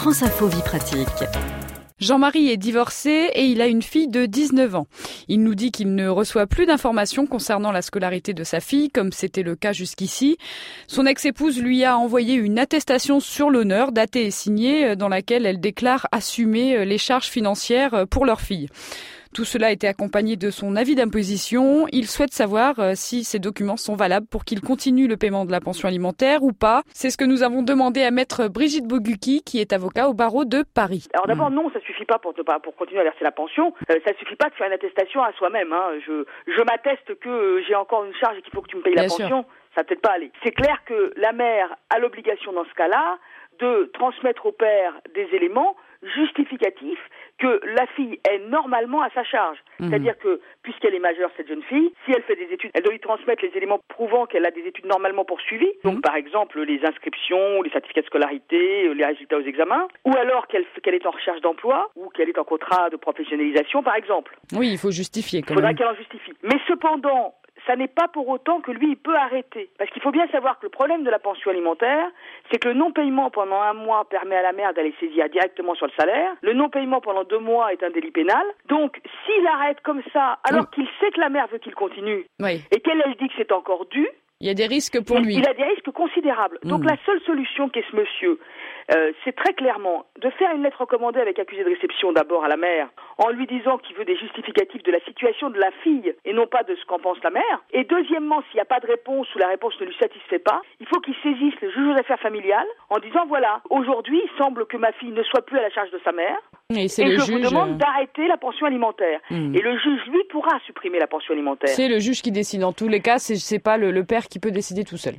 France Info Vie Pratique. Jean-Marie est divorcé et il a une fille de 19 ans. Il nous dit qu'il ne reçoit plus d'informations concernant la scolarité de sa fille, comme c'était le cas jusqu'ici. Son ex-épouse lui a envoyé une attestation sur l'honneur, datée et signée, dans laquelle elle déclare assumer les charges financières pour leur fille. Tout cela a été accompagné de son avis d'imposition. Il souhaite savoir euh, si ces documents sont valables pour qu'il continue le paiement de la pension alimentaire ou pas. C'est ce que nous avons demandé à maître Brigitte Boguki, qui est avocat au barreau de Paris. Alors d'abord, non, ça suffit pas pour, pour continuer à verser la pension. Euh, ça suffit pas de faire une attestation à soi-même. Hein. Je, je m'atteste que euh, j'ai encore une charge et qu'il faut que tu me payes la pension. Ça peut-être pas aller. C'est clair que la mère a l'obligation dans ce cas-là de transmettre au père des éléments justificatifs que la fille est normalement à sa charge. Mhm. C'est-à-dire que, puisqu'elle est majeure, cette jeune fille, si elle fait des études, elle doit lui transmettre les éléments prouvant qu'elle a des études normalement poursuivies. Donc, mhm. par exemple, les inscriptions, les certificats de scolarité, les résultats aux examens. Ou alors qu'elle est en recherche d'emploi, ou qu'elle est en contrat de professionnalisation, par exemple. Oui, il faut justifier quand Il faudra qu'elle en justifie. Mais cependant, ça n'est pas pour autant que lui, il peut arrêter. Parce qu'il faut bien savoir que le problème de la pension alimentaire, c'est que le non-paiement pendant un mois permet à la mère d'aller saisir directement sur le salaire. Le non-paiement pendant deux mois est un délit pénal. Donc, s'il arrête comme ça, alors qu'il sait que la mère veut qu'il continue, et qu'elle, elle dit que c'est encore dû, il y a des risques pour lui. Il a des risques considérables. Donc hmm. la seule solution qu'est ce monsieur, euh, c'est très clairement de faire une lettre recommandée avec accusé de réception d'abord à la mère, en lui disant qu'il veut des justificatifs de la situation de la fille et non pas de ce qu'en pense la mère. Et deuxièmement, s'il n'y a pas de réponse ou la réponse ne lui satisfait pas, il faut qu'il saisisse le juge aux affaires familiales en disant voilà, aujourd'hui, il semble que ma fille ne soit plus à la charge de sa mère. Et, je vous demande euh, d'arrêter la pension alimentaire. Hmm. Et le juge, lui, pourra supprimer la pension alimentaire. C'est le juge qui décide. En tous les cas, c'est pas le, le père qui peut décider tout seul.